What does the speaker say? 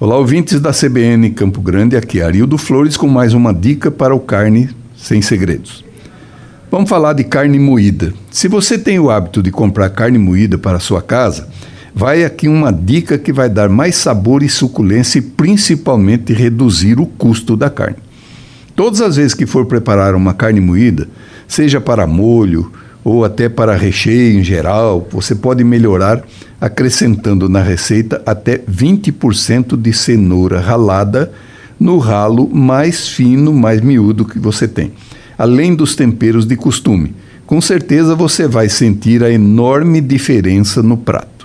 Olá, ouvintes da CBN Campo Grande, aqui é Arildo Flores com mais uma dica para o carne sem segredos. Vamos falar de carne moída. Se você tem o hábito de comprar carne moída para a sua casa, vai aqui uma dica que vai dar mais sabor e suculência e principalmente reduzir o custo da carne. Todas as vezes que for preparar uma carne moída, seja para molho, ou até para recheio em geral, você pode melhorar acrescentando na receita até 20% de cenoura ralada no ralo mais fino, mais miúdo que você tem, além dos temperos de costume. Com certeza você vai sentir a enorme diferença no prato.